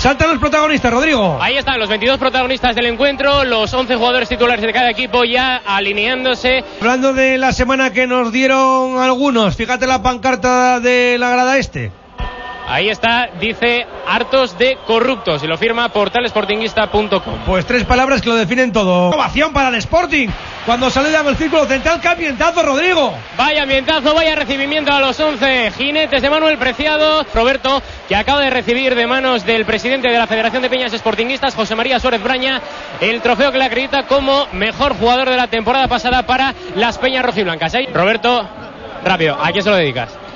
Saltan los protagonistas, Rodrigo. Ahí están los 22 protagonistas del encuentro, los 11 jugadores titulares de cada equipo ya alineándose. Hablando de la semana que nos dieron algunos, fíjate la pancarta de la grada este. Ahí está, dice hartos de corruptos y lo firma portalesportinguista.com. Pues tres palabras que lo definen todo. Ovación para el Sporting. Cuando saludan el círculo central, qué ambientazo, Rodrigo. Vaya ambientazo, vaya recibimiento a los 11 jinetes de Manuel Preciado. Roberto, que acaba de recibir de manos del presidente de la Federación de Peñas Sportinguistas, José María Suárez Braña, el trofeo que le acredita como mejor jugador de la temporada pasada para las Peñas Rojiblancas. ¿eh? Roberto, rápido, ¿a quién se lo dedicas?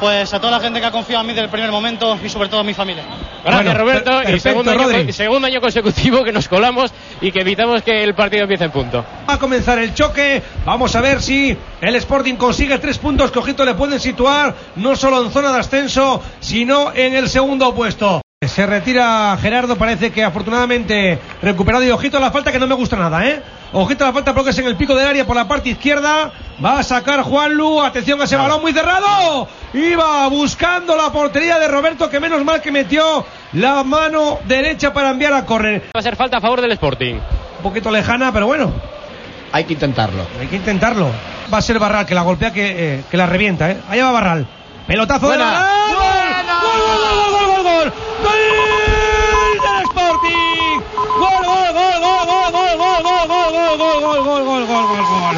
Pues a toda la gente que ha confiado en mí desde el primer momento y sobre todo a mi familia. Gracias Bueno, Roberto per- y segundo año, segundo año consecutivo que nos colamos y que evitamos que el partido empiece en punto. Va a comenzar el choque. Vamos a ver si el Sporting consigue tres puntos que ojito le pueden situar no solo en zona de ascenso, sino en el segundo puesto. Se retira Gerardo, parece que afortunadamente recuperado y ojito a la falta que no me gusta nada, ¿eh? Ojito a la falta porque es en el pico del área por la parte izquierda. Va a sacar Juanlu, atención a ese balón muy cerrado. Iba buscando la portería de Roberto, que menos mal que metió la mano derecha para enviar a correr. Va a ser falta a favor del Sporting. Un poquito lejana, pero bueno, Hay que intentarlo. hay que intentarlo. Va a ser Barral que la golpea, que, eh, que la revienta, ¿eh? Allá va Barral. Pelotazo de Buena. Barral. ¡Gol! ¡Gol, gol, gol, gol, del Sporting! ¡Gol, gol, gol, gol, gol, gol, gol, gol, gol, gol, gol, gol, gol, gol, gol, gol, gol!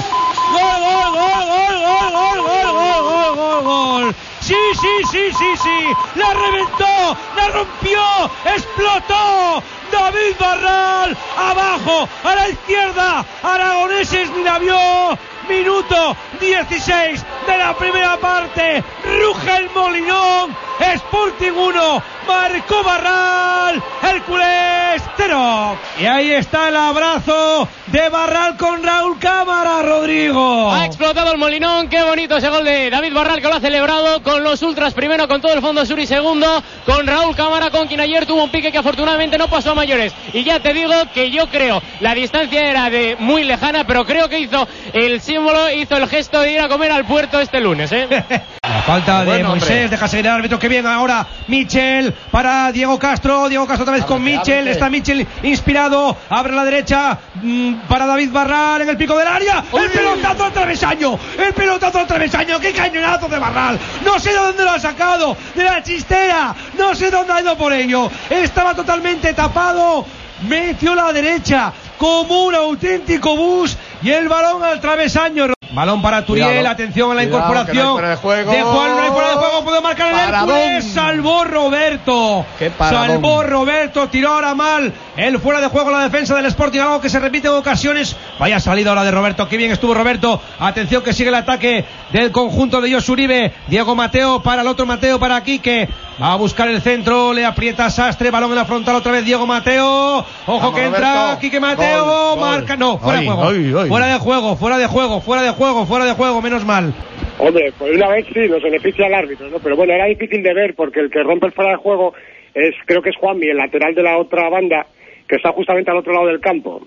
¡Gol, gol, gol, gol, gol, gol, gol, gol, gol, gol, gol! Sí, sí, sí, sí, sí. La reventó, la rompió, explotó. David Barral, abajo, a la izquierda. Aragoneses la vio. Minuto 16 de la primera parte. Ruge el Molinón. Sporting 1. Marcó Barral. Hércules 0. Y ahí está el abrazo de Barral con Raúl Cámara, Rodrigo. Ha explotado el Molinón, qué bonito ese gol de David Barral que lo ha celebrado con los ultras primero, con todo el fondo sur y segundo, con Raúl Cámara, con quien ayer tuvo un pique que afortunadamente no pasó a mayores. Y ya te digo que yo creo, la distancia era de muy lejana, pero creo que hizo el símbolo, hizo el gesto de ir a comer al puerto este lunes, ¿eh? La falta de Bueno, Moisés, hombre. deja seguir el árbitro que bien ahora Michel para Diego Castro, Diego Castro otra vez con Michel, está Michel inspirado, abre a la derecha mm, para David Barral en el pico del área, el pelotazo al travesaño, el pelotazo al travesaño, qué cañonazo de Barral, no sé de dónde lo ha sacado, de la chistera, no sé dónde ha ido por ello, estaba totalmente tapado, metió la derecha como un auténtico bus y el balón al travesaño. Balón para Turiel, Cuidado. atención a la Cuidado, incorporación no fuera de juego. de Juan, no hay fuera de juego, puede marcar el. Hércules, salvó Roberto, Qué salvó Roberto, tiró ahora mal, el fuera de juego la defensa del Sporting, algo que se repite en ocasiones, vaya salida ahora de Roberto, qué bien estuvo Roberto, atención que sigue el ataque del conjunto de Josu Uribe, Diego Mateo para el otro Mateo para Quique, va a buscar el centro, le aprieta Sastre, balón en la frontal otra vez Diego Mateo, ojo Vamos, que entra Roberto. Quique Mateo, Gol, gol. marca, no, fuera de juego, ay, ay. fuera de juego, fuera de juego, fuera de juego, fuera de juego, menos mal. Hombre, pues una vez sí, nos beneficia el árbitro, ¿no? Pero bueno, era difícil de ver porque el que rompe el fuera de juego es, creo que es Juanmi, el lateral de la otra banda, que está justamente al otro lado del campo.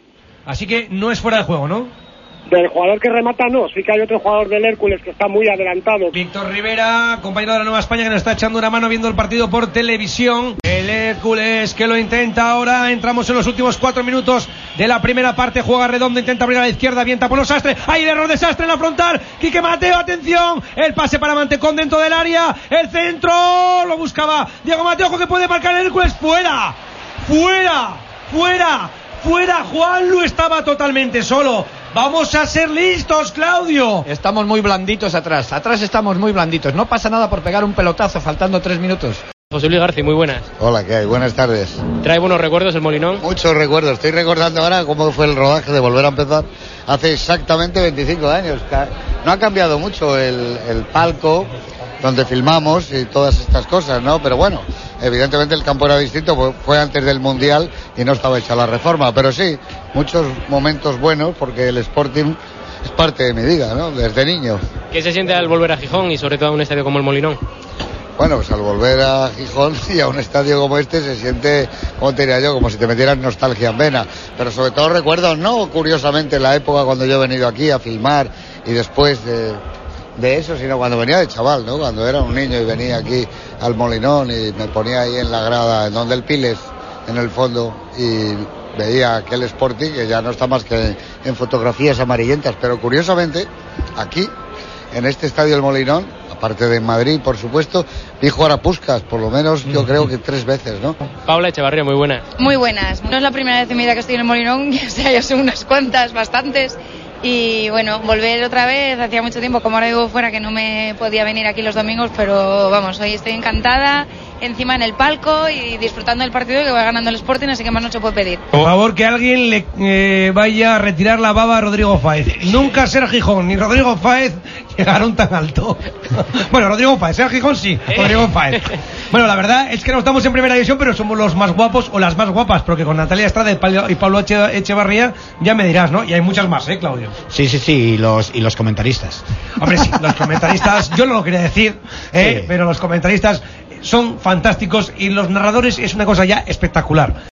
Así que no es fuera de juego, ¿no? Del jugador que remata, no, sí que hay otro jugador del Hércules que está muy adelantado. Víctor Rivera, compañero de la Nueva España, que nos está echando una mano viendo el partido por televisión. El Hércules que lo intenta ahora. Entramos en los últimos cuatro minutos de la primera parte. Juega redondo, intenta abrir a la izquierda. Vienta por los Sastre. Hay el error de Sastre en la frontal. Quique Mateo, atención. El pase para Mantecón dentro del área. El centro lo buscaba Diego Mateo, que puede marcar el Hércules. Fuera, fuera, fuera, fuera. Juanlu estaba totalmente solo. Vamos a ser listos, Claudio. Estamos muy blanditos atrás. Atrás estamos muy blanditos. No pasa nada por pegar un pelotazo faltando tres minutos. José Luis García, muy buenas. Hola, ¿qué hay? Buenas tardes. Trae buenos recuerdos el Molinón. Muchos recuerdos. Estoy recordando ahora cómo fue el rodaje de volver a empezar hace exactamente 25 años. No ha cambiado mucho el, el palco donde filmamos y todas estas cosas, ¿no? Pero bueno, evidentemente el campo era distinto, fue- fue antes del Mundial y no estaba hecha la reforma. Pero sí, muchos momentos buenos porque el Sporting es parte de mi vida, ¿no? Desde niño. ¿Qué se siente al volver a Gijón y sobre todo a un estadio como el Molinón? Bueno, pues al volver a Gijón y a un estadio como este se siente, como te diría yo, como si te metieras nostalgia en vena. Pero sobre todo recuerdo, no curiosamente la época cuando yo he venido aquí a filmar y después de, de eso, sino cuando venía de chaval, ¿no? Cuando era un niño y venía aquí al Molinón y me ponía ahí en la grada, en donde el Piles, en el fondo y veía aquel Sporting que ya no está más que en fotografías amarillentas, pero curiosamente aquí, en este estadio del Molinón, aparte de Madrid, por supuesto, vi jugar a Puscas, por lo menos yo creo que tres veces, ¿no? Paula Echevarría, muy buena. Muy buenas. No es la primera vez en mi vida que estoy en el Molinón, o sea, ya son unas cuantas, bastantes. Y bueno, volver otra vez, hacía mucho tiempo, como ahora vivo fuera, que no me podía venir aquí los domingos, pero vamos, hoy estoy encantada, encima en el palco y disfrutando del partido que va ganando el Sporting, así que más no se puede pedir. Por favor, que alguien le eh, vaya a retirar la baba a Rodrigo Fáez. Nunca Ser Gijón ni Rodrigo Fáez llegaron tan alto. bueno, Rodrigo Fáez, Ser Gijón sí, Rodrigo Fáez. Bueno, la verdad es que no estamos en primera división, pero somos los más guapos o las más guapas, porque con Natalia Estrada y Pablo- y Pablo Eche- Echevarría ya me dirás, ¿no? Y hay muchas más, ¿eh, Claudio? Sí, sí, sí, y los, y los comentaristas. Hombre, sí, los comentaristas, yo no lo quería decir, ¿eh? Sí. pero los comentaristas son fantásticos y los narradores es una cosa ya espectacular.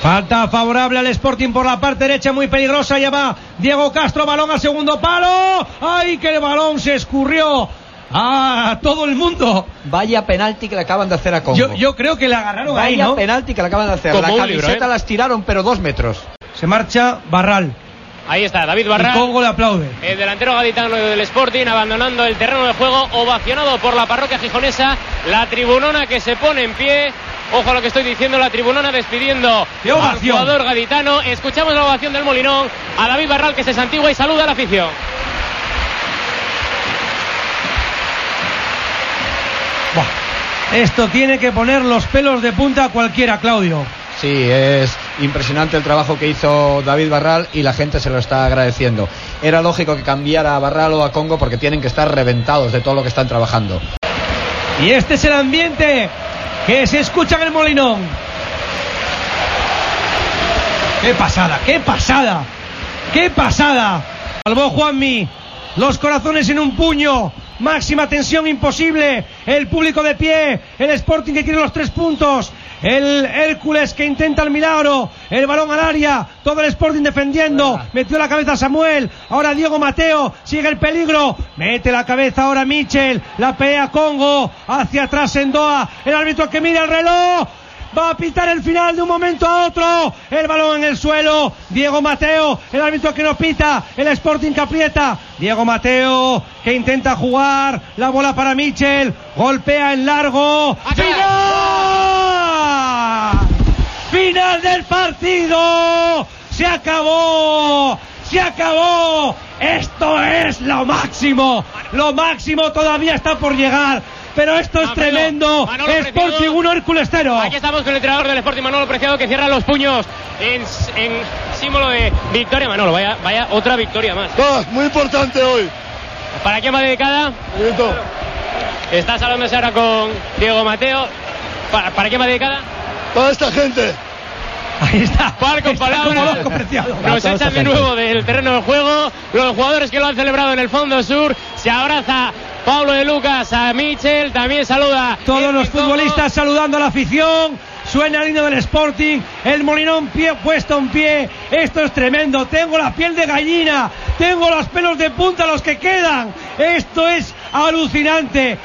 Falta favorable al Sporting por la parte derecha, muy peligrosa. Ya va Diego Castro, balón al segundo palo. ¡Ay, que el balón se escurrió! a todo el mundo. Vaya penalti que le acaban de hacer a Congo. Yo, yo creo que le agarraron Vaya ahí, ¿no? penalti que le acaban de hacer. Como la camiseta libro, ¿eh? las tiraron, pero dos metros. Se marcha Barral. Ahí está, David Barral. Congo le aplaude. El delantero gaditano del Sporting abandonando el terreno de juego, ovacionado por la parroquia gijonesa, la tribunona que se pone en pie. Ojo a lo que estoy diciendo, la tribunona despidiendo ¡Qué al ovación! jugador gaditano. Escuchamos la ovación del Molinón a David Barral que se santigua y saluda a la afición. Buah. Esto tiene que poner los pelos de punta a cualquiera, Claudio. Sí, es impresionante el trabajo que hizo David Barral y la gente se lo está agradeciendo. Era lógico que cambiara a Barral o a Congo porque tienen que estar reventados de todo lo que están trabajando. Y este es el ambiente que se escucha en el Molinón. ¡Qué pasada! ¡Qué pasada! ¡Qué pasada! Salvó Juanmi. Los corazones en un puño. Máxima tensión imposible. El público de pie. El Sporting que quiere los tres puntos. El Hércules que intenta el milagro. El balón al área. Todo el Sporting defendiendo. Metió la cabeza Samuel. Ahora Diego Mateo. Sigue el peligro. Mete la cabeza ahora Michel. La pelea Congo. Hacia atrás Endoa. El árbitro que mira el reloj. Va a pitar el final de un momento a otro. El balón en el suelo. Diego Mateo. El árbitro que no pita. El Sporting que aprieta. Diego Mateo que intenta jugar. La bola para Michel. Golpea en largo. ¡Final del partido! ¡Se acabó! ¡Se acabó! Esto es lo máximo. Lo máximo todavía está por llegar. Pero esto es Manolo, tremendo. Manolo Sporting Preciado. 1, Hércules 0. Aquí estamos con el entrenador del Sporting Manolo Preciado que cierra los puños en, en símbolo de victoria. Manolo, vaya, vaya otra victoria más. muy importante hoy. ¿Para quién va dedicada? Estás hablándose ahora con Diego Mateo. ¿Para, para quién va dedicada? Para esta gente. Ahí está. Par con Está Preciado. Nos echan de nuevo del terreno de juego. Los jugadores que lo han celebrado en el fondo sur. Se abraza Pablo de Lucas a Michel. También saluda. Todos los futbolistas saludando a la afición. Suena el himno del Sporting. El Molinón pie puesto en pie. Esto es tremendo. Tengo la piel de gallina. Tengo los pelos de punta los que quedan. Esto es alucinante.